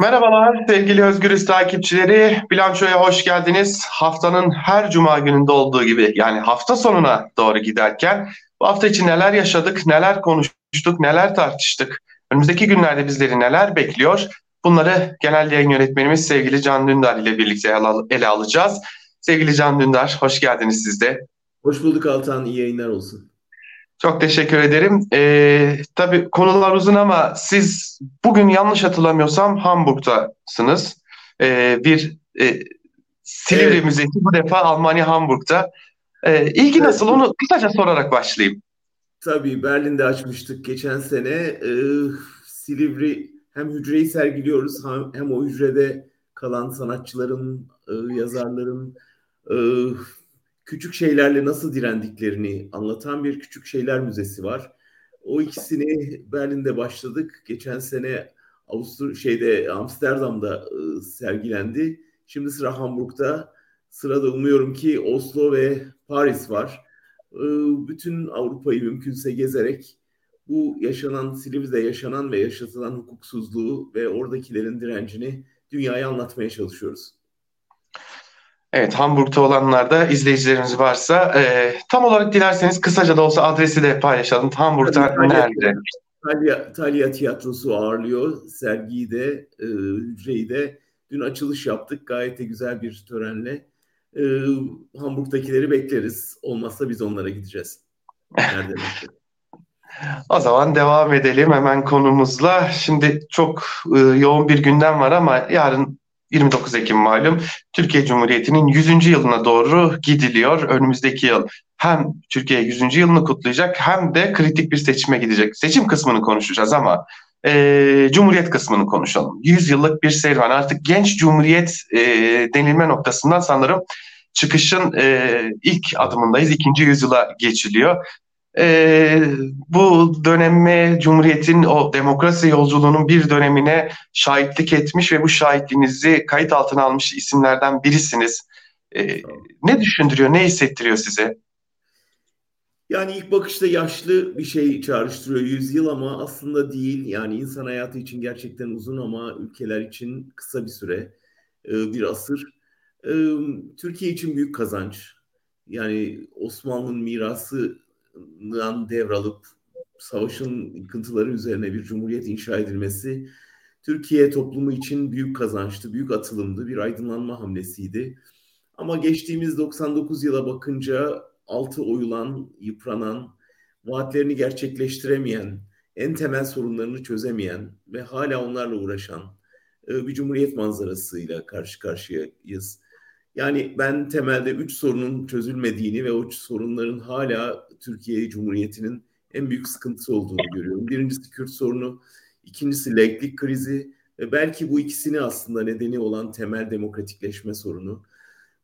Merhabalar sevgili Özgürüz takipçileri. Bilançoya hoş geldiniz. Haftanın her cuma gününde olduğu gibi yani hafta sonuna doğru giderken bu hafta için neler yaşadık, neler konuştuk, neler tartıştık, önümüzdeki günlerde bizleri neler bekliyor bunları genel yayın yönetmenimiz sevgili Can Dündar ile birlikte ele alacağız. Sevgili Can Dündar hoş geldiniz siz de. Hoş bulduk Altan, iyi yayınlar olsun. Çok teşekkür ederim. Ee, tabii konular uzun ama siz bugün yanlış hatırlamıyorsam Hamburg'tasınız. Ee, bir e, Silivri evet. Müzesi bu defa Almanya Hamburg'ta. Ee, ilgi nasıl onu kısaca sorarak başlayayım. Tabii Berlin'de açmıştık geçen sene. Ee, Silivri hem hücreyi sergiliyoruz hem, hem o hücrede kalan sanatçıların, e, yazarların, e, küçük şeylerle nasıl direndiklerini anlatan bir küçük şeyler müzesi var. O ikisini Berlin'de başladık. Geçen sene Avusturya şeyde Amsterdam'da e, sergilendi. Şimdi sıra Hamburg'da. Sırada umuyorum ki Oslo ve Paris var. Bütün Avrupa'yı mümkünse gezerek bu yaşanan Silivri'de yaşanan ve yaşatılan hukuksuzluğu ve oradakilerin direncini dünyaya anlatmaya çalışıyoruz. Evet, Hamburg'da olanlar da izleyicilerimiz varsa e, tam olarak dilerseniz kısaca da olsa adresi de paylaşalım. Hamburg'da nerede? Talya, Talya Tiyatrosu ağırlıyor. Sergiyi de, e, hücreyi de. Dün açılış yaptık. Gayet de güzel bir törenle. E, Hamburg'dakileri bekleriz. Olmazsa biz onlara gideceğiz. Nerede? O zaman devam edelim hemen konumuzla. Şimdi çok e, yoğun bir gündem var ama yarın 29 Ekim malum Türkiye Cumhuriyeti'nin 100. yılına doğru gidiliyor. Önümüzdeki yıl hem Türkiye 100. yılını kutlayacak hem de kritik bir seçime gidecek. Seçim kısmını konuşacağız ama e, Cumhuriyet kısmını konuşalım. 100 yıllık bir serüven artık genç Cumhuriyet e, denilme noktasından sanırım çıkışın e, ilk adımındayız. İkinci yüzyıla geçiliyor e, bu döneme Cumhuriyet'in o demokrasi yolculuğunun bir dönemine şahitlik etmiş ve bu şahitliğinizi kayıt altına almış isimlerden birisiniz. E, ne düşündürüyor, ne hissettiriyor size? Yani ilk bakışta yaşlı bir şey çağrıştırıyor yüzyıl ama aslında değil. Yani insan hayatı için gerçekten uzun ama ülkeler için kısa bir süre, bir asır. Türkiye için büyük kazanç. Yani Osmanlı'nın mirası devralıp savaşın yıkıntıları üzerine bir cumhuriyet inşa edilmesi Türkiye toplumu için büyük kazançtı, büyük atılımdı, bir aydınlanma hamlesiydi. Ama geçtiğimiz 99 yıla bakınca altı oyulan, yıpranan, vaatlerini gerçekleştiremeyen, en temel sorunlarını çözemeyen ve hala onlarla uğraşan e, bir cumhuriyet manzarasıyla karşı karşıyayız. Yani ben temelde üç sorunun çözülmediğini ve o üç sorunların hala Türkiye Cumhuriyeti'nin en büyük sıkıntısı olduğunu görüyorum. Birincisi Kürt sorunu, ikincisi laiklik krizi ve belki bu ikisini aslında nedeni olan temel demokratikleşme sorunu.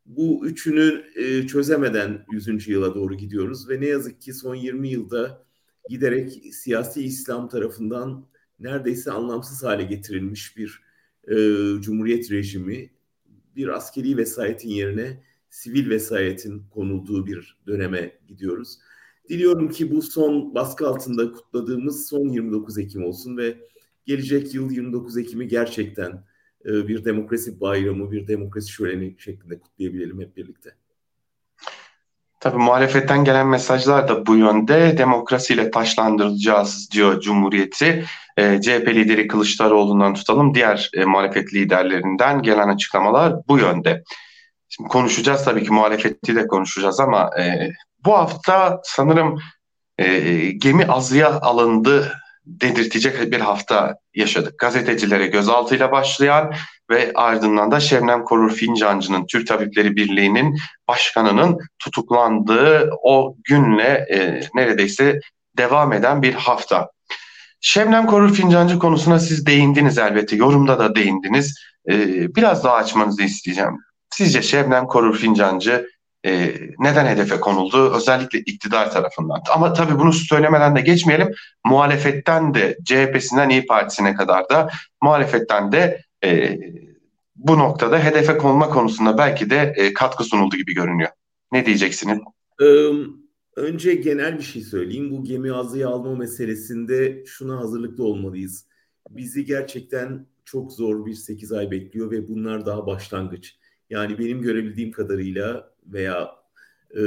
Bu üçünü e, çözemeden 100. yıla doğru gidiyoruz ve ne yazık ki son 20 yılda giderek siyasi İslam tarafından neredeyse anlamsız hale getirilmiş bir e, cumhuriyet rejimi bir askeri vesayetin yerine sivil vesayetin konulduğu bir döneme gidiyoruz. Diliyorum ki bu son baskı altında kutladığımız son 29 Ekim olsun ve gelecek yıl 29 Ekim'i gerçekten e, bir demokrasi bayramı, bir demokrasi şöleni şeklinde kutlayabilelim hep birlikte. Tabii muhalefetten gelen mesajlar da bu yönde. Demokrasiyle taşlandıracağız diyor Cumhuriyeti. E, CHP lideri Kılıçdaroğlu'ndan tutalım. Diğer e, muhalefet liderlerinden gelen açıklamalar bu yönde. Şimdi konuşacağız tabii ki muhalefeti de konuşacağız ama e, bu hafta sanırım e, gemi azıya alındı dedirtecek bir hafta yaşadık. Gazetecilere gözaltıyla başlayan ve ardından da Şebnem Korur Fincancı'nın Türk Tabipleri Birliği'nin başkanının tutuklandığı o günle e, neredeyse devam eden bir hafta. Şebnem Korur Fincancı konusuna siz değindiniz elbette. Yorumda da değindiniz. E, biraz daha açmanızı isteyeceğim. Sizce Şebnem Korur Fincancı e, neden hedefe konuldu? Özellikle iktidar tarafından. Ama tabii bunu söylemeden de geçmeyelim. Muhalefetten de CHP'sinden İyi Partisi'ne kadar da muhalefetten de e, bu noktada hedefe konma konusunda belki de e, katkı sunuldu gibi görünüyor. Ne diyeceksiniz? Önce genel bir şey söyleyeyim. Bu gemi azıya alma meselesinde şuna hazırlıklı olmalıyız. bizi gerçekten çok zor bir 8 ay bekliyor ve bunlar daha başlangıç. Yani benim görebildiğim kadarıyla veya e,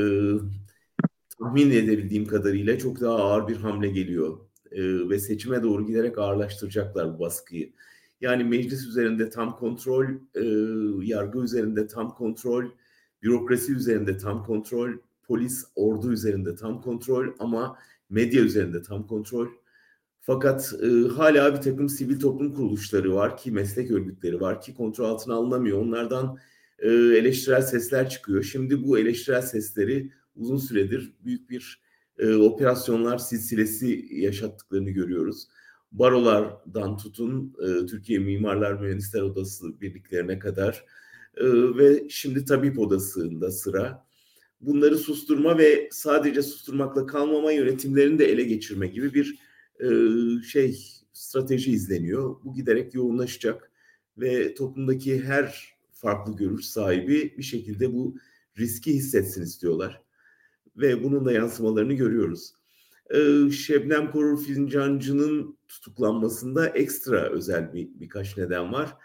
tahmin edebildiğim kadarıyla çok daha ağır bir hamle geliyor. E, ve seçime doğru giderek ağırlaştıracaklar bu baskıyı. Yani meclis üzerinde tam kontrol, e, yargı üzerinde tam kontrol, bürokrasi üzerinde tam kontrol, polis, ordu üzerinde tam kontrol ama medya üzerinde tam kontrol. Fakat e, hala bir takım sivil toplum kuruluşları var ki meslek örgütleri var ki kontrol altına alınamıyor. Onlardan e, eleştirel sesler çıkıyor. Şimdi bu eleştirel sesleri uzun süredir büyük bir e, operasyonlar silsilesi yaşattıklarını görüyoruz. Barolardan tutun e, Türkiye Mimarlar Mühendisler Odası birliklerine kadar e, ve şimdi tabip odasında sıra. Bunları susturma ve sadece susturmakla kalmama yönetimlerini de ele geçirme gibi bir şey strateji izleniyor. Bu giderek yoğunlaşacak ve toplumdaki her farklı görüş sahibi bir şekilde bu riski hissetsin istiyorlar. Ve bunun da yansımalarını görüyoruz. Ee, Şebnem Korur Fincancı'nın tutuklanmasında ekstra özel bir birkaç neden var.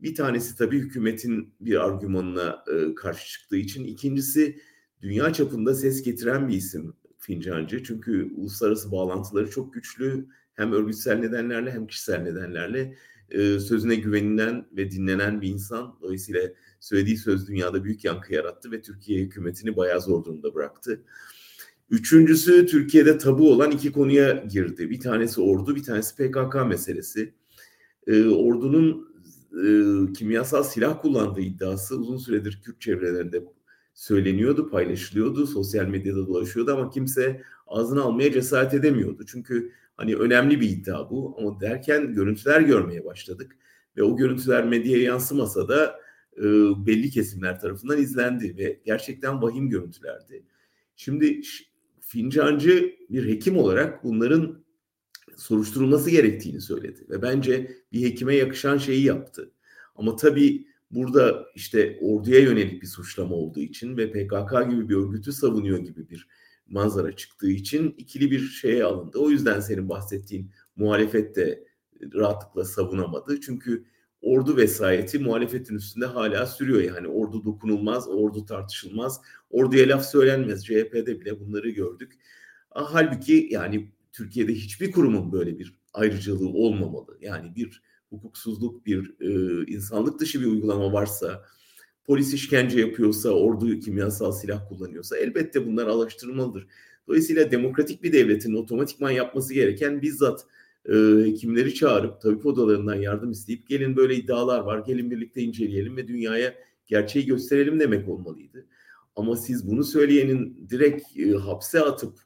Bir tanesi tabii hükümetin bir argümanına e, karşı çıktığı için. İkincisi dünya çapında ses getiren bir isim Fincancı. Çünkü uluslararası bağlantıları çok güçlü. Hem örgütsel nedenlerle hem kişisel nedenlerle e, sözüne güvenilen ve dinlenen bir insan. Dolayısıyla söylediği söz dünyada büyük yankı yarattı ve Türkiye hükümetini bayağı zor durumda bıraktı. Üçüncüsü Türkiye'de tabu olan iki konuya girdi. Bir tanesi ordu, bir tanesi PKK meselesi. E, ordunun e, kimyasal silah kullandığı iddiası uzun süredir Kürt çevrelerinde söyleniyordu, paylaşılıyordu, sosyal medyada dolaşıyordu ama kimse ağzını almaya cesaret edemiyordu. Çünkü hani önemli bir iddia bu ama derken görüntüler görmeye başladık ve o görüntüler medyaya yansımasa da e, belli kesimler tarafından izlendi ve gerçekten vahim görüntülerdi. Şimdi Fincancı bir hekim olarak bunların soruşturulması gerektiğini söyledi ve bence bir hekime yakışan şeyi yaptı. Ama tabii burada işte orduya yönelik bir suçlama olduğu için ve PKK gibi bir örgütü savunuyor gibi bir manzara çıktığı için ikili bir şeye alındı. O yüzden senin bahsettiğin muhalefet de rahatlıkla savunamadı. Çünkü ordu vesayeti muhalefetin üstünde hala sürüyor. Yani ordu dokunulmaz, ordu tartışılmaz, orduya laf söylenmez. CHP'de bile bunları gördük. Halbuki yani Türkiye'de hiçbir kurumun böyle bir ayrıcalığı olmamalı. Yani bir hukuksuzluk, bir e, insanlık dışı bir uygulama varsa, polis işkence yapıyorsa, ordu kimyasal silah kullanıyorsa elbette bunlar araştırılmalıdır. Dolayısıyla demokratik bir devletin otomatikman yapması gereken bizzat e, hekimleri çağırıp tabip odalarından yardım isteyip gelin böyle iddialar var, gelin birlikte inceleyelim ve dünyaya gerçeği gösterelim demek olmalıydı. Ama siz bunu söyleyenin direkt e, hapse atıp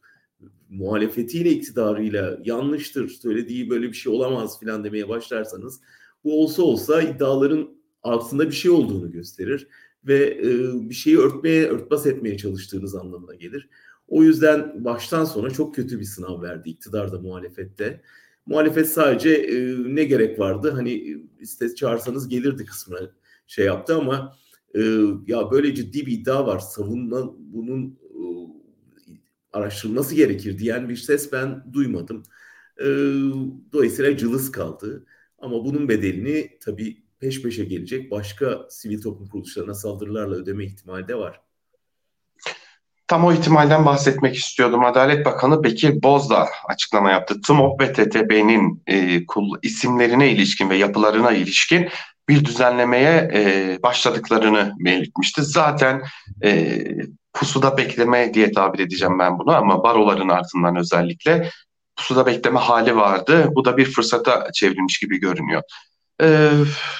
muhalefetiyle iktidarıyla yanlıştır söylediği böyle bir şey olamaz filan demeye başlarsanız bu olsa olsa iddiaların altında bir şey olduğunu gösterir ve e, bir şeyi örtmeye örtbas etmeye çalıştığınız anlamına gelir. O yüzden baştan sona çok kötü bir sınav verdi iktidarda muhalefette. Muhalefet sadece e, ne gerek vardı hani iste çağırsanız gelirdi kısmına şey yaptı ama e, ya böyle ciddi bir iddia var savunma bunun araştırılması gerekir diyen bir ses ben duymadım. E, dolayısıyla cılız kaldı. Ama bunun bedelini tabii peş peşe gelecek başka sivil toplum kuruluşlarına saldırılarla ödeme ihtimali de var. Tam o ihtimalden bahsetmek istiyordum. Adalet Bakanı Bekir Bozdağ açıklama yaptı. TMOB ve TTB'nin e, isimlerine ilişkin ve yapılarına ilişkin bir düzenlemeye e, başladıklarını belirtmişti. Zaten e, pusuda bekleme diye tabir edeceğim ben bunu ama baroların ardından özellikle pusuda bekleme hali vardı. Bu da bir fırsata çevrilmiş gibi görünüyor. Ee,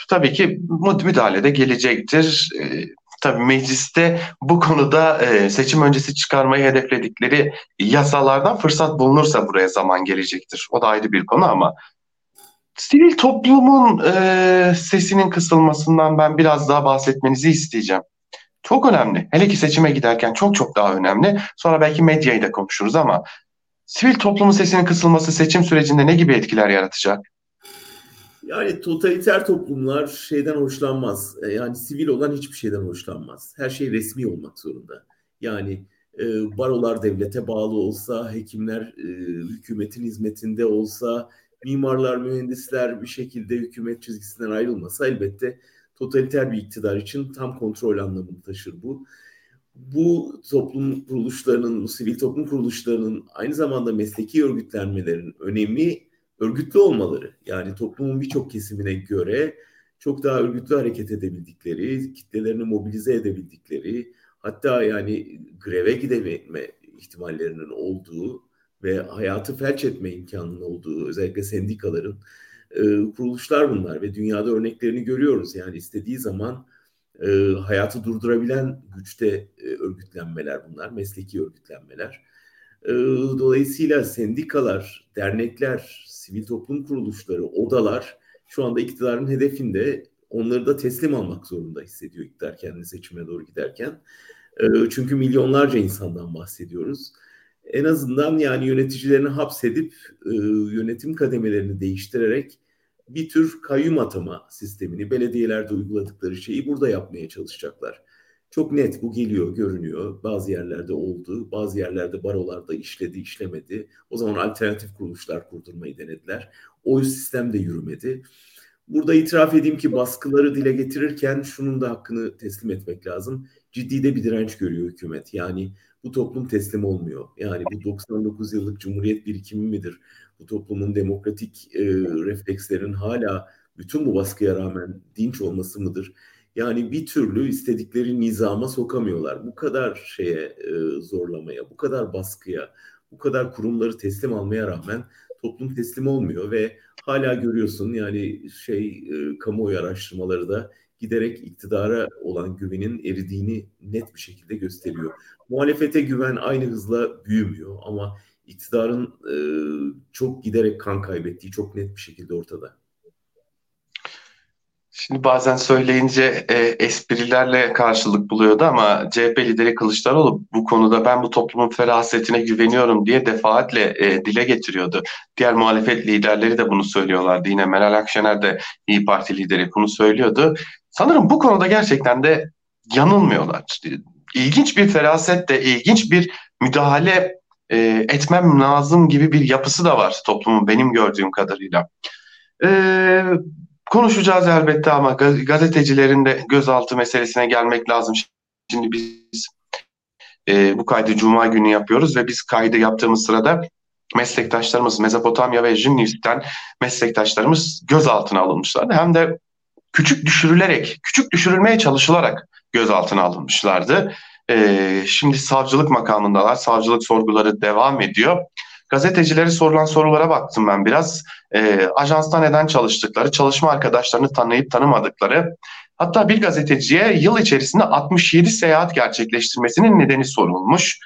tabii ki müdahale de gelecektir. Ee, tabii mecliste bu konuda e, seçim öncesi çıkarmayı hedefledikleri yasalardan fırsat bulunursa buraya zaman gelecektir. O da ayrı bir konu ama sivil toplumun e, sesinin kısılmasından ben biraz daha bahsetmenizi isteyeceğim. Çok önemli. Hele ki seçime giderken çok çok daha önemli. Sonra belki medyayı da konuşuruz ama sivil toplumun sesinin kısılması seçim sürecinde ne gibi etkiler yaratacak? Yani totaliter toplumlar şeyden hoşlanmaz. E, yani sivil olan hiçbir şeyden hoşlanmaz. Her şey resmi olmak zorunda. Yani e, barolar devlete bağlı olsa, hekimler e, hükümetin hizmetinde olsa, mimarlar, mühendisler bir şekilde hükümet çizgisinden ayrılmasa elbette totaliter bir iktidar için tam kontrol anlamını taşır bu. Bu toplum kuruluşlarının, bu sivil toplum kuruluşlarının aynı zamanda mesleki örgütlenmelerin önemi örgütlü olmaları. Yani toplumun birçok kesimine göre çok daha örgütlü hareket edebildikleri, kitlelerini mobilize edebildikleri, hatta yani greve gidebilme ihtimallerinin olduğu ve hayatı felç etme imkanının olduğu özellikle sendikaların e, kuruluşlar bunlar ve dünyada örneklerini görüyoruz. Yani istediği zaman e, hayatı durdurabilen güçte e, örgütlenmeler bunlar, mesleki örgütlenmeler. E, dolayısıyla sendikalar, dernekler, sivil toplum kuruluşları, odalar şu anda iktidarın hedefinde onları da teslim almak zorunda hissediyor iktidar kendini seçime doğru giderken. E, çünkü milyonlarca insandan bahsediyoruz. En azından yani yöneticilerini hapsedip e, yönetim kademelerini değiştirerek bir tür kayyum atama sistemini belediyelerde uyguladıkları şeyi burada yapmaya çalışacaklar. Çok net bu geliyor, görünüyor. Bazı yerlerde oldu, bazı yerlerde barolarda işledi, işlemedi. O zaman alternatif kuruluşlar kurdurmayı denediler. O sistem de yürümedi. Burada itiraf edeyim ki baskıları dile getirirken şunun da hakkını teslim etmek lazım. Ciddi de bir direnç görüyor hükümet. Yani bu toplum teslim olmuyor. Yani bu 99 yıllık cumhuriyet birikimi midir? Bu toplumun demokratik e, reflekslerin hala bütün bu baskıya rağmen dinç olması mıdır? Yani bir türlü istedikleri nizama sokamıyorlar. Bu kadar şeye e, zorlamaya, bu kadar baskıya, bu kadar kurumları teslim almaya rağmen toplum teslim olmuyor ve hala görüyorsun yani şey e, kamuoyu araştırmaları da giderek iktidara olan güvenin eridiğini net bir şekilde gösteriyor. Muhalefete güven aynı hızla büyümüyor ama iktidarın e, çok giderek kan kaybettiği çok net bir şekilde ortada. Şimdi bazen söyleyince e, esprilerle karşılık buluyordu ama CHP lideri Kılıçdaroğlu bu konuda ben bu toplumun ferasetine güveniyorum diye defaatle e, dile getiriyordu. Diğer muhalefet liderleri de bunu söylüyorlardı. Yine Meral Akşener de İyi Parti lideri bunu söylüyordu. Sanırım bu konuda gerçekten de yanılmıyorlar. İlginç bir feraset de, ilginç bir müdahale e, etmem lazım gibi bir yapısı da var toplumun benim gördüğüm kadarıyla. E, konuşacağız elbette ama gazetecilerin de gözaltı meselesine gelmek lazım. Şimdi biz e, bu kaydı Cuma günü yapıyoruz ve biz kaydı yaptığımız sırada meslektaşlarımız Mezopotamya ve Jünnis'ten meslektaşlarımız gözaltına alınmışlardı. Hem de küçük düşürülerek, küçük düşürülmeye çalışılarak gözaltına alınmışlardı. Ee, şimdi savcılık makamındalar. Savcılık sorguları devam ediyor. Gazetecilere sorulan sorulara baktım ben biraz. Ee, ajansta neden çalıştıkları, çalışma arkadaşlarını tanıyıp tanımadıkları. Hatta bir gazeteciye yıl içerisinde 67 seyahat gerçekleştirmesinin nedeni sorulmuş.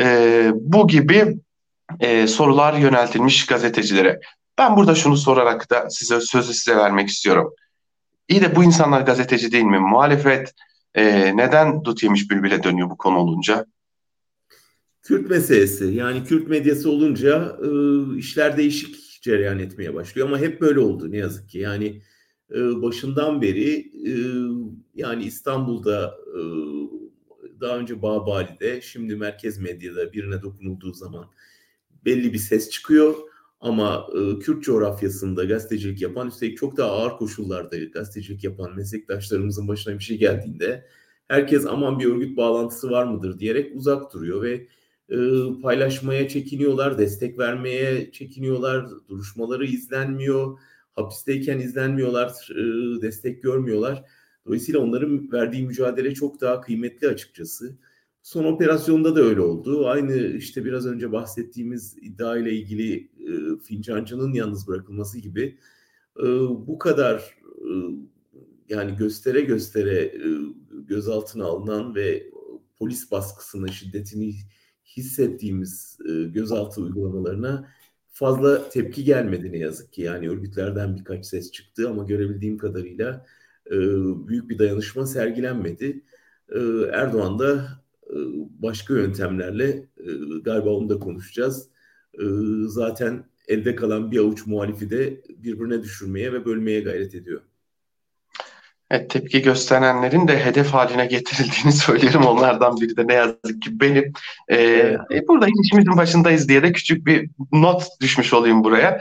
Ee, bu gibi e, sorular yöneltilmiş gazetecilere. Ben burada şunu sorarak da size sözü size vermek istiyorum. İyi de bu insanlar gazeteci değil mi? Muhalefet e, neden dut yemiş bülbüle dönüyor bu konu olunca? Kürt meselesi. Yani Kürt medyası olunca e, işler değişik cereyan etmeye başlıyor. Ama hep böyle oldu ne yazık ki. Yani e, başından beri e, yani İstanbul'da e, daha önce Babali'de şimdi merkez medyada birine dokunulduğu zaman belli bir ses çıkıyor. Ama e, Kürt coğrafyasında gazetecilik yapan üstelik çok daha ağır koşullarda gazetecilik yapan meslektaşlarımızın başına bir şey geldiğinde herkes aman bir örgüt bağlantısı var mıdır diyerek uzak duruyor ve e, paylaşmaya çekiniyorlar, destek vermeye çekiniyorlar, duruşmaları izlenmiyor, hapisteyken izlenmiyorlar, e, destek görmüyorlar. Dolayısıyla onların verdiği mücadele çok daha kıymetli açıkçası. Son operasyonda da öyle oldu. Aynı işte biraz önce bahsettiğimiz iddia ile ilgili e, Fincancı'nın yalnız bırakılması gibi e, bu kadar yani göstere göstere gözaltına alınan ve polis baskısını, şiddetini hissettiğimiz e, gözaltı uygulamalarına fazla tepki gelmedi ne yazık ki. Yani örgütlerden birkaç ses çıktı ama görebildiğim kadarıyla e, büyük bir dayanışma sergilenmedi. E, Erdoğan da e, başka yöntemlerle e, galiba onu da konuşacağız. E, zaten elde kalan bir avuç muhalifi de birbirine düşürmeye ve bölmeye gayret ediyor. Evet, tepki gösterenlerin de hedef haline getirildiğini söylerim. Onlardan biri de ne yazık ki benim. Ee, evet. Burada işimizin başındayız diye de küçük bir not düşmüş olayım buraya.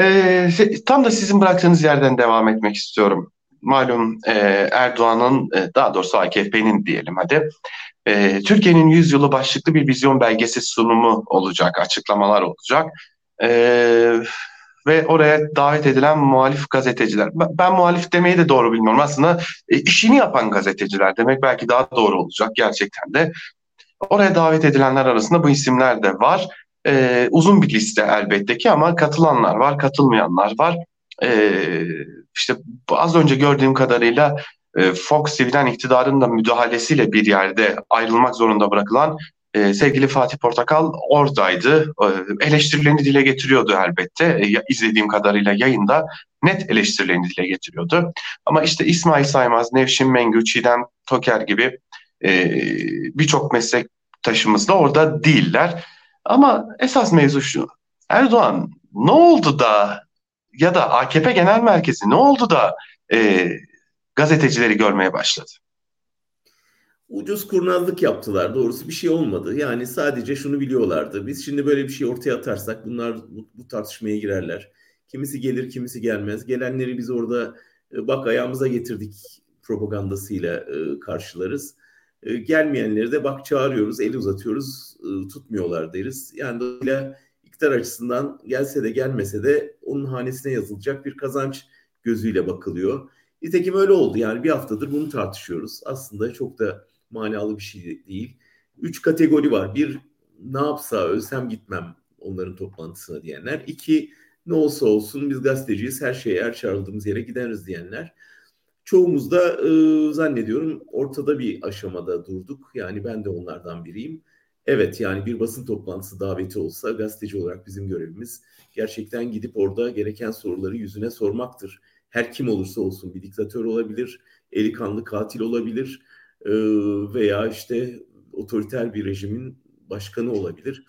Ee, tam da sizin bıraktığınız yerden devam etmek istiyorum. Malum e, Erdoğan'ın, e, daha doğrusu AKP'nin diyelim hadi, e, Türkiye'nin yüzyılı başlıklı bir vizyon belgesi sunumu olacak, açıklamalar olacak. E, ve oraya davet edilen muhalif gazeteciler. Ben, muhalif demeyi de doğru bilmiyorum. Aslında e, işini yapan gazeteciler demek belki daha doğru olacak gerçekten de. Oraya davet edilenler arasında bu isimler de var. E, uzun bir liste elbette ki ama katılanlar var, katılmayanlar var. E, işte az önce gördüğüm kadarıyla e, Fox TV'den iktidarın da müdahalesiyle bir yerde ayrılmak zorunda bırakılan e, sevgili Fatih Portakal oradaydı. E, eleştirilerini dile getiriyordu elbette. E, izlediğim kadarıyla yayında net eleştirilerini dile getiriyordu. Ama işte İsmail Saymaz, Nevşin Mengü, Çiğdem Toker gibi e, birçok meslektaşımız da orada değiller. Ama esas mevzu şu. Erdoğan ne oldu da ya da AKP Genel Merkezi ne oldu da e, gazetecileri görmeye başladı? Ucuz kurnazlık yaptılar. Doğrusu bir şey olmadı. Yani sadece şunu biliyorlardı. Biz şimdi böyle bir şey ortaya atarsak bunlar bu, bu tartışmaya girerler. Kimisi gelir, kimisi gelmez. Gelenleri biz orada e, bak ayağımıza getirdik propagandasıyla e, karşılarız. E, gelmeyenleri de bak çağırıyoruz, eli uzatıyoruz, tutmuyorlar deriz. Yani dolayısıyla iktidar açısından gelse de gelmese de onun hanesine yazılacak bir kazanç gözüyle bakılıyor. Nitekim öyle oldu yani bir haftadır bunu tartışıyoruz. Aslında çok da manalı bir şey değil. Üç kategori var. Bir ne yapsa ölsem gitmem onların toplantısına diyenler. İki ne olsa olsun biz gazeteciyiz her şeye her çağrıldığımız yere gideriz diyenler. Çoğumuz da e, zannediyorum ortada bir aşamada durduk. Yani ben de onlardan biriyim. Evet yani bir basın toplantısı daveti olsa gazeteci olarak bizim görevimiz gerçekten gidip orada gereken soruları yüzüne sormaktır. Her kim olursa olsun bir diktatör olabilir, eli kanlı katil olabilir veya işte otoriter bir rejimin başkanı olabilir.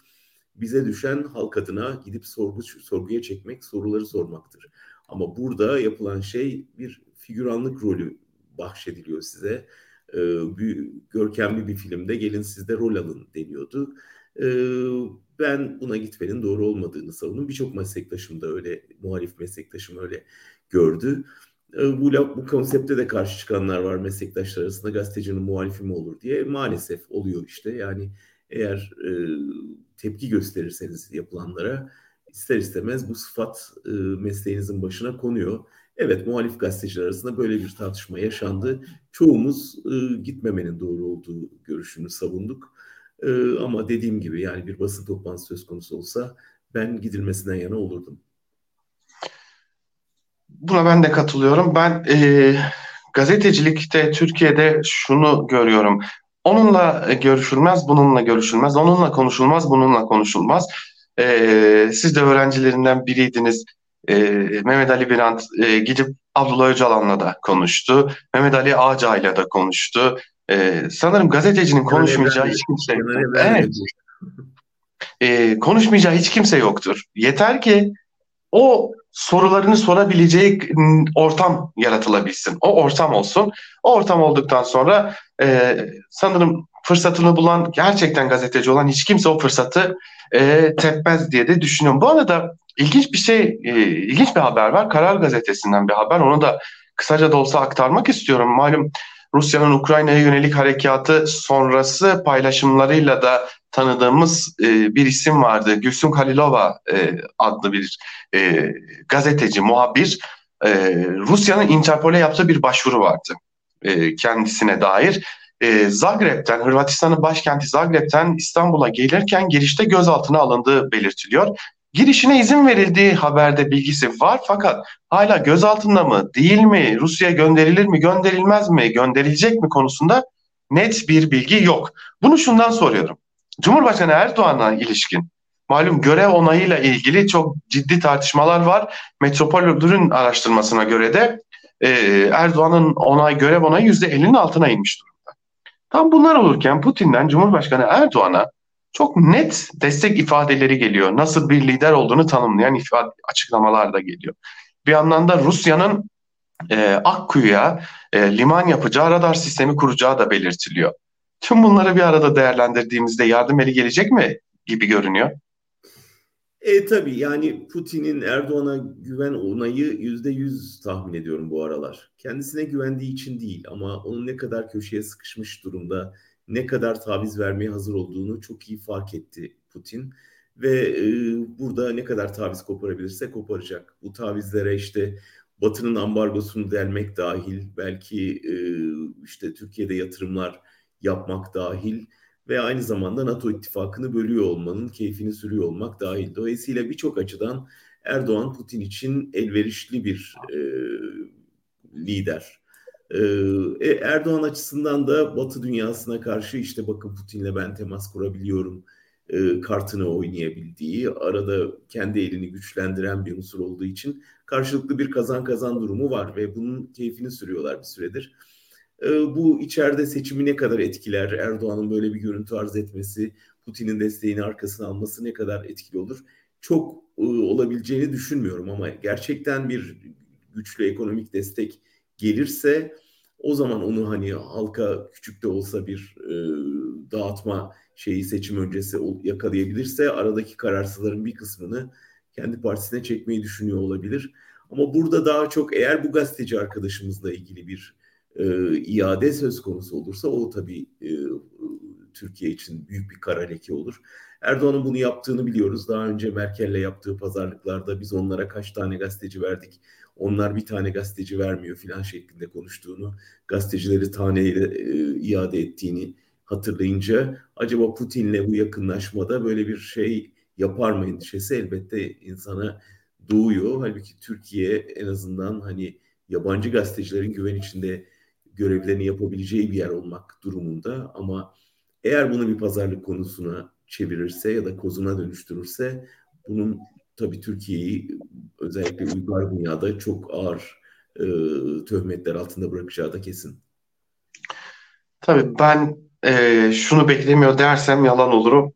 Bize düşen halk adına gidip sorgu, sorguya çekmek, soruları sormaktır. Ama burada yapılan şey bir figüranlık rolü bahşediliyor size e, bir, görkemli bir filmde gelin sizde rol alın deniyordu. E, ben buna gitmenin doğru olmadığını savundum. Birçok meslektaşım da öyle, muhalif meslektaşım öyle gördü. E, bu, bu konsepte de karşı çıkanlar var meslektaşlar arasında gazetecinin muhalifi mi olur diye. Maalesef oluyor işte. Yani eğer e, tepki gösterirseniz yapılanlara ister istemez bu sıfat e, mesleğinizin başına konuyor. Evet muhalif gazeteciler arasında böyle bir tartışma yaşandı. Çoğumuz e, gitmemenin doğru olduğu görüşünü savunduk. E, ama dediğim gibi yani bir basın toplantısı söz konusu olsa ben gidilmesinden yana olurdum. Buna ben de katılıyorum. Ben e, gazetecilikte Türkiye'de şunu görüyorum. Onunla görüşülmez, bununla görüşülmez. Onunla konuşulmaz, bununla konuşulmaz. E, siz de öğrencilerinden biriydiniz e, Mehmet Ali Birant e, gidip Abdullah Öcalan'la da konuştu. Mehmet Ali Ağca'yla da konuştu. E, sanırım gazetecinin konuşmayacağı hiç kimse Evet. E, konuşmayacağı hiç kimse yoktur. Yeter ki o sorularını sorabileceği ortam yaratılabilsin. O ortam olsun. O ortam olduktan sonra e, sanırım fırsatını bulan gerçekten gazeteci olan hiç kimse o fırsatı e, tepmez diye de düşünüyorum. Bu arada ilginç bir şey, e, ilginç bir haber var. Karar Gazetesi'nden bir haber. Onu da kısaca da olsa aktarmak istiyorum. Malum Rusya'nın Ukrayna'ya yönelik harekatı sonrası paylaşımlarıyla da tanıdığımız e, bir isim vardı. Gülsüm Halilova e, adlı bir e, gazeteci, muhabir. E, Rusya'nın Interpol'e yaptığı bir başvuru vardı e, kendisine dair. E, Zagreb'ten, Hırvatistan'ın başkenti Zagreb'ten İstanbul'a gelirken girişte gözaltına alındığı belirtiliyor. Girişine izin verildiği haberde bilgisi var fakat hala gözaltında mı, değil mi, Rusya gönderilir mi, gönderilmez mi, gönderilecek mi konusunda net bir bilgi yok. Bunu şundan soruyorum. Cumhurbaşkanı Erdoğan'a ilişkin malum görev onayıyla ilgili çok ciddi tartışmalar var. Metropolür'ün araştırmasına göre de e, Erdoğan'ın onay görev onayı %50'nin altına inmiş durumda. Tam bunlar olurken Putin'den Cumhurbaşkanı Erdoğan'a çok net destek ifadeleri geliyor. Nasıl bir lider olduğunu tanımlayan ifade, açıklamalar da geliyor. Bir yandan da Rusya'nın e, Akkuyu'ya e, liman yapacağı radar sistemi kuracağı da belirtiliyor. Tüm bunları bir arada değerlendirdiğimizde yardım eli gelecek mi gibi görünüyor. E tabii yani Putin'in Erdoğan'a güven onayı yüzde yüz tahmin ediyorum bu aralar. Kendisine güvendiği için değil ama onun ne kadar köşeye sıkışmış durumda, ne kadar taviz vermeye hazır olduğunu çok iyi fark etti Putin. Ve e, burada ne kadar taviz koparabilirse koparacak. Bu tavizlere işte Batı'nın ambargosunu delmek dahil, belki e, işte Türkiye'de yatırımlar yapmak dahil ve aynı zamanda NATO ittifakını bölüyor olmanın keyfini sürüyor olmak dahil. Dolayısıyla birçok açıdan Erdoğan Putin için elverişli bir e, lider. E, e, Erdoğan açısından da Batı dünyasına karşı işte bakın Putin'le ben temas kurabiliyorum e, kartını oynayabildiği, arada kendi elini güçlendiren bir unsur olduğu için karşılıklı bir kazan kazan durumu var ve bunun keyfini sürüyorlar bir süredir. Ee, bu içeride seçimi ne kadar etkiler? Erdoğan'ın böyle bir görüntü arz etmesi, Putin'in desteğini arkasına alması ne kadar etkili olur? Çok e, olabileceğini düşünmüyorum ama gerçekten bir güçlü ekonomik destek gelirse o zaman onu hani halka küçük de olsa bir e, dağıtma şeyi seçim öncesi yakalayabilirse aradaki kararsızların bir kısmını kendi partisine çekmeyi düşünüyor olabilir. Ama burada daha çok eğer bu gazeteci arkadaşımızla ilgili bir e, iade söz konusu olursa o tabii e, Türkiye için büyük bir kara leke olur. Erdoğan'ın bunu yaptığını biliyoruz. Daha önce Merkel'le yaptığı pazarlıklarda biz onlara kaç tane gazeteci verdik, onlar bir tane gazeteci vermiyor filan şeklinde konuştuğunu, gazetecileri taneyle e, iade ettiğini hatırlayınca acaba Putin'le bu yakınlaşmada böyle bir şey yapar mı endişesi elbette insana doğuyor. Halbuki Türkiye en azından hani yabancı gazetecilerin güven içinde görevlerini yapabileceği bir yer olmak durumunda ama eğer bunu bir pazarlık konusuna çevirirse ya da kozuna dönüştürürse bunun tabii Türkiye'yi özellikle uygar dünyada çok ağır e, töhmetler altında bırakacağı da kesin. Tabii ben e, şunu beklemiyor dersem yalan olurum.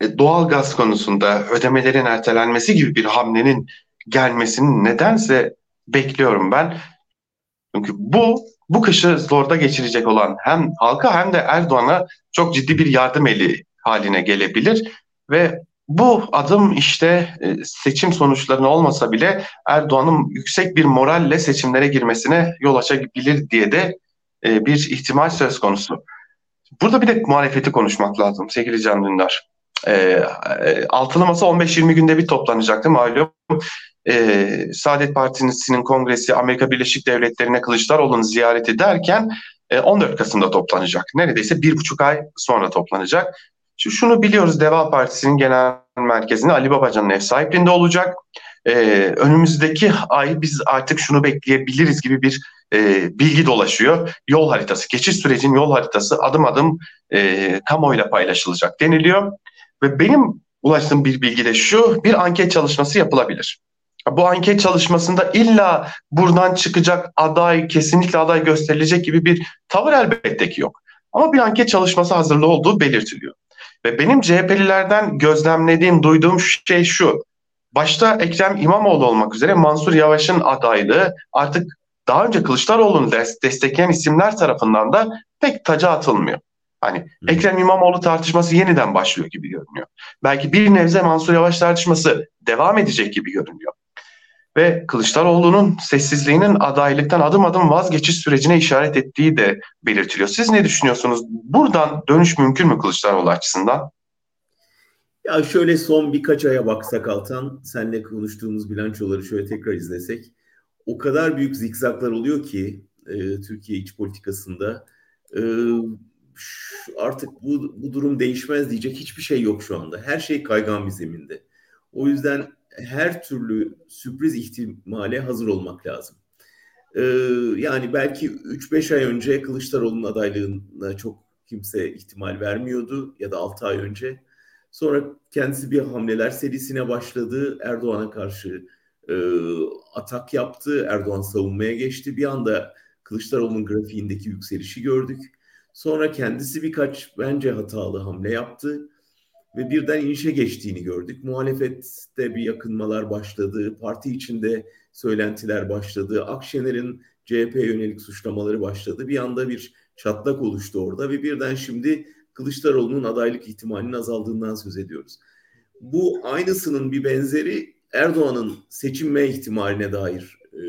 E, doğal gaz konusunda ödemelerin ertelenmesi gibi bir hamlenin gelmesini nedense bekliyorum ben. Çünkü bu bu kışı zorda geçirecek olan hem halka hem de Erdoğan'a çok ciddi bir yardım eli haline gelebilir ve bu adım işte e, seçim sonuçlarına olmasa bile Erdoğan'ın yüksek bir moralle seçimlere girmesine yol açabilir diye de e, bir ihtimal söz konusu. Burada bir de muhalefeti konuşmak lazım sevgili Can Dündar. E, altılı masa 15-20 günde bir toplanacaktı malum e, Saadet Partisi'nin kongresi Amerika Birleşik Devletleri'ne Kılıçdaroğlu'nu ziyaret ederken e, 14 Kasım'da toplanacak. Neredeyse bir buçuk ay sonra toplanacak. Şu, şunu biliyoruz Deva Partisi'nin genel merkezinde Ali Babacan'ın ev sahipliğinde olacak. E, önümüzdeki ay biz artık şunu bekleyebiliriz gibi bir e, bilgi dolaşıyor. Yol haritası, geçiş sürecinin yol haritası adım adım e, kamuoyuyla paylaşılacak deniliyor. Ve benim ulaştığım bir bilgi de şu, bir anket çalışması yapılabilir. Bu anket çalışmasında illa buradan çıkacak aday, kesinlikle aday gösterilecek gibi bir tavır elbette ki yok. Ama bir anket çalışması hazırlığı olduğu belirtiliyor. Ve benim CHP'lilerden gözlemlediğim, duyduğum şey şu. Başta Ekrem İmamoğlu olmak üzere Mansur Yavaş'ın adaylığı artık daha önce Kılıçdaroğlu'nu destekleyen isimler tarafından da pek taca atılmıyor. Hani. Ekrem İmamoğlu tartışması yeniden başlıyor gibi görünüyor. Belki bir nebze Mansur Yavaş tartışması devam edecek gibi görünüyor ve Kılıçdaroğlu'nun sessizliğinin adaylıktan adım adım vazgeçiş sürecine işaret ettiği de belirtiliyor. Siz ne düşünüyorsunuz? Buradan dönüş mümkün mü Kılıçdaroğlu açısından? Ya şöyle son birkaç aya baksak Altan, senle konuştuğumuz bilançoları şöyle tekrar izlesek. O kadar büyük zikzaklar oluyor ki e, Türkiye iç politikasında. E, artık bu, bu durum değişmez diyecek hiçbir şey yok şu anda. Her şey kaygan bir zeminde. O yüzden her türlü sürpriz ihtimale hazır olmak lazım. Ee, yani belki 3-5 ay önce Kılıçdaroğlu'nun adaylığına çok kimse ihtimal vermiyordu ya da 6 ay önce. Sonra kendisi bir hamleler serisine başladı. Erdoğan'a karşı e, atak yaptı. Erdoğan savunmaya geçti. Bir anda Kılıçdaroğlu'nun grafiğindeki yükselişi gördük. Sonra kendisi birkaç bence hatalı hamle yaptı ve birden inişe geçtiğini gördük. Muhalefette bir yakınmalar başladı, parti içinde söylentiler başladı, Akşener'in CHP yönelik suçlamaları başladı. Bir anda bir çatlak oluştu orada ve birden şimdi Kılıçdaroğlu'nun adaylık ihtimalinin azaldığından söz ediyoruz. Bu aynısının bir benzeri Erdoğan'ın seçilme ihtimaline dair e,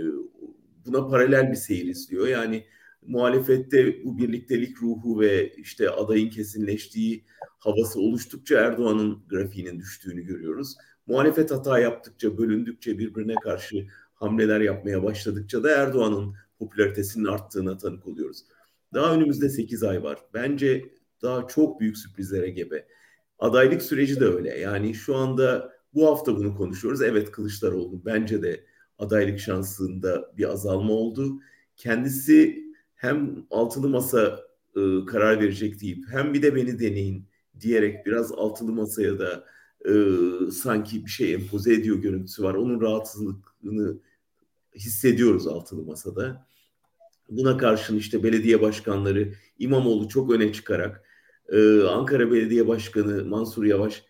buna paralel bir seyir izliyor. Yani muhalefette bu birliktelik ruhu ve işte adayın kesinleştiği havası oluştukça Erdoğan'ın grafiğinin düştüğünü görüyoruz. Muhalefet hata yaptıkça, bölündükçe birbirine karşı hamleler yapmaya başladıkça da Erdoğan'ın popülaritesinin arttığına tanık oluyoruz. Daha önümüzde 8 ay var. Bence daha çok büyük sürprizlere gebe. Adaylık süreci de öyle. Yani şu anda bu hafta bunu konuşuyoruz. Evet Kılıçdaroğlu bence de adaylık şansında bir azalma oldu. Kendisi hem altılı masa e, karar verecek deyip hem bir de beni deneyin diyerek biraz altılı masaya da e, sanki bir şey empoze ediyor görüntüsü var. Onun rahatsızlığını hissediyoruz altılı masada. Buna karşın işte belediye başkanları İmamoğlu çok öne çıkarak e, Ankara Belediye Başkanı Mansur Yavaş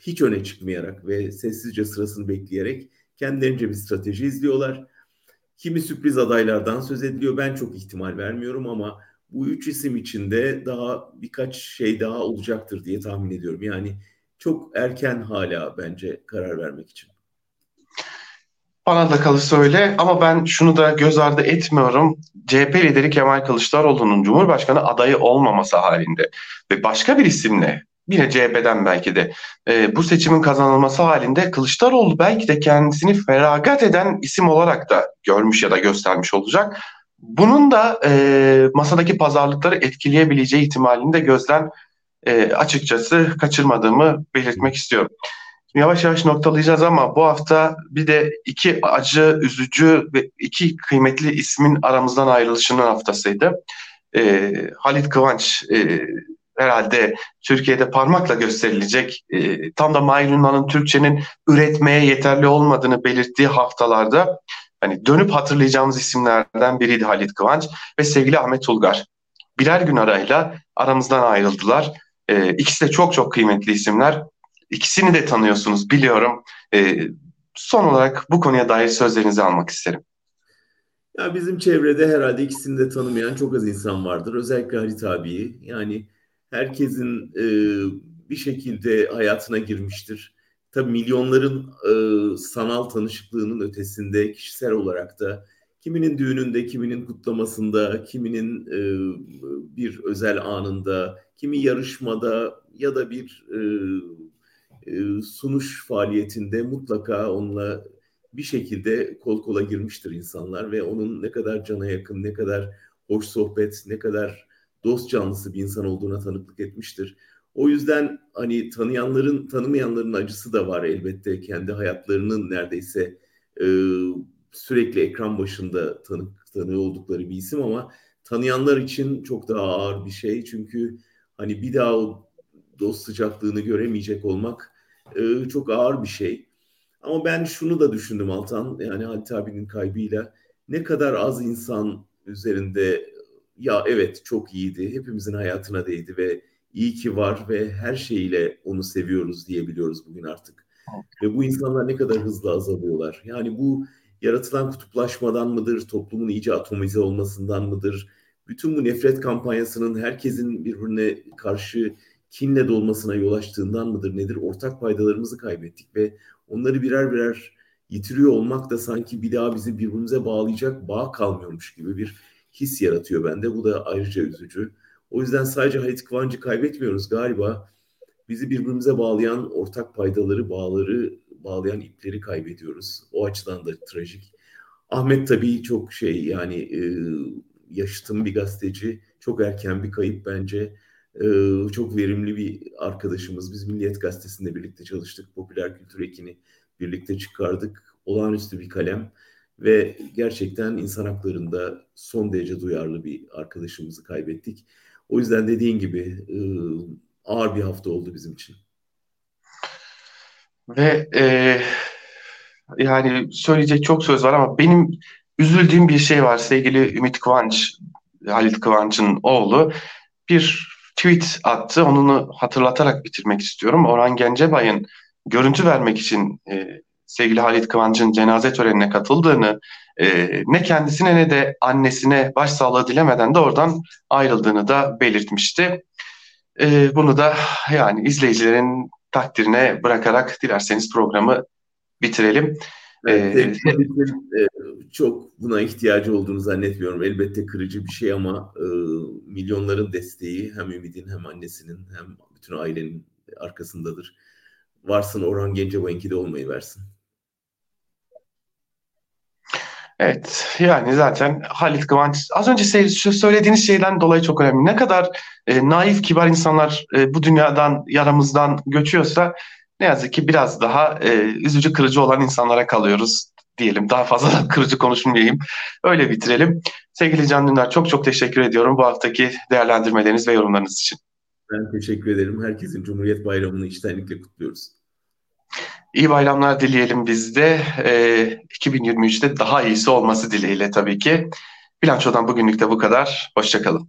hiç öne çıkmayarak ve sessizce sırasını bekleyerek kendilerince bir strateji izliyorlar. Kimi sürpriz adaylardan söz ediliyor. Ben çok ihtimal vermiyorum ama bu üç isim içinde daha birkaç şey daha olacaktır diye tahmin ediyorum. Yani çok erken hala bence karar vermek için. Bana da kalırsa öyle ama ben şunu da göz ardı etmiyorum. CHP lideri Kemal Kılıçdaroğlu'nun Cumhurbaşkanı adayı olmaması halinde ve başka bir isimle yine CHP'den belki de e, bu seçimin kazanılması halinde Kılıçdaroğlu belki de kendisini feragat eden isim olarak da görmüş ya da göstermiş olacak. Bunun da e, masadaki pazarlıkları etkileyebileceği ihtimalini de gözden e, açıkçası kaçırmadığımı belirtmek istiyorum. Yavaş yavaş noktalayacağız ama bu hafta bir de iki acı, üzücü ve iki kıymetli ismin aramızdan ayrılışının haftasıydı. E, Halit Kıvanç e, herhalde Türkiye'de parmakla gösterilecek e, tam da Mahir Türkçenin üretmeye yeterli olmadığını belirttiği haftalarda hani dönüp hatırlayacağımız isimlerden biriydi Halit Kıvanç ve sevgili Ahmet Ulgar. Birer gün arayla aramızdan ayrıldılar. E, ikisi de çok çok kıymetli isimler. İkisini de tanıyorsunuz biliyorum. E, son olarak bu konuya dair sözlerinizi almak isterim. Ya bizim çevrede herhalde ikisini de tanımayan çok az insan vardır. Özellikle Halit abiyi. Yani herkesin e, bir şekilde hayatına girmiştir. Tabii milyonların e, sanal tanışıklığının ötesinde kişisel olarak da kiminin düğününde, kiminin kutlamasında, kiminin e, bir özel anında, kimi yarışmada ya da bir e, e, sunuş faaliyetinde mutlaka onunla bir şekilde kol kola girmiştir insanlar ve onun ne kadar cana yakın, ne kadar hoş sohbet, ne kadar dost canlısı bir insan olduğuna tanıklık etmiştir. O yüzden hani tanıyanların, tanımayanların acısı da var elbette. Kendi hayatlarının neredeyse e, sürekli ekran başında tanık tanığı oldukları bir isim ama tanıyanlar için çok daha ağır bir şey. Çünkü hani bir daha o dost sıcaklığını göremeyecek olmak e, çok ağır bir şey. Ama ben şunu da düşündüm Altan, yani Halit abinin kaybıyla ne kadar az insan üzerinde ya evet çok iyiydi, hepimizin hayatına değdi ve iyi ki var ve her şeyiyle onu seviyoruz diyebiliyoruz bugün artık. Ve bu insanlar ne kadar hızlı azalıyorlar. Yani bu yaratılan kutuplaşmadan mıdır, toplumun iyice atomize olmasından mıdır? Bütün bu nefret kampanyasının herkesin birbirine karşı kinle dolmasına yol açtığından mıdır nedir? Ortak paydalarımızı kaybettik ve onları birer birer yitiriyor olmak da sanki bir daha bizi birbirimize bağlayacak bağ kalmıyormuş gibi bir his yaratıyor bende. Bu da ayrıca üzücü. O yüzden sadece Halit Kıvancı kaybetmiyoruz galiba. Bizi birbirimize bağlayan ortak paydaları, bağları, bağlayan ipleri kaybediyoruz. O açıdan da trajik. Ahmet tabii çok şey yani e, yaşıtım bir gazeteci. Çok erken bir kayıp bence. E, çok verimli bir arkadaşımız. Biz Milliyet Gazetesi'nde birlikte çalıştık. Popüler kültür ekini birlikte çıkardık. Olağanüstü bir kalem ve gerçekten insan haklarında son derece duyarlı bir arkadaşımızı kaybettik. O yüzden dediğin gibi e, ağır bir hafta oldu bizim için. Ve e, yani söyleyecek çok söz var ama benim üzüldüğüm bir şey var sevgili Ümit Kıvanç, Halit Kıvanç'ın oğlu. Bir tweet attı, onu hatırlatarak bitirmek istiyorum. Orhan Gencebay'ın görüntü vermek için e, sevgili Halit Kıvanç'ın cenaze törenine katıldığını, e, ne kendisine ne de annesine başsağlığı dilemeden de oradan ayrıldığını da belirtmişti. E, bunu da yani izleyicilerin takdirine bırakarak dilerseniz programı bitirelim. Evet, ee, çok buna ihtiyacı olduğunu zannetmiyorum. Elbette kırıcı bir şey ama e, milyonların desteği hem Ümid'in hem annesinin hem bütün ailenin arkasındadır. Varsın Orhan Gencebay'ınki de olmayı versin. Evet yani zaten Halit Kıvanç az önce söylediğiniz şeyden dolayı çok önemli. Ne kadar e, naif kibar insanlar e, bu dünyadan yaramızdan göçüyorsa ne yazık ki biraz daha e, üzücü kırıcı olan insanlara kalıyoruz diyelim. Daha fazla kırıcı konuşmayayım. Öyle bitirelim. Sevgili Can Dündar çok çok teşekkür ediyorum bu haftaki değerlendirmeleriniz ve yorumlarınız için. Ben teşekkür ederim. Herkesin Cumhuriyet Bayramı'nı içtenlikle kutluyoruz. İyi bayramlar dileyelim biz de. E, 2023'te daha iyisi olması dileğiyle tabii ki. Bilançodan bugünlük de bu kadar. Hoşçakalın.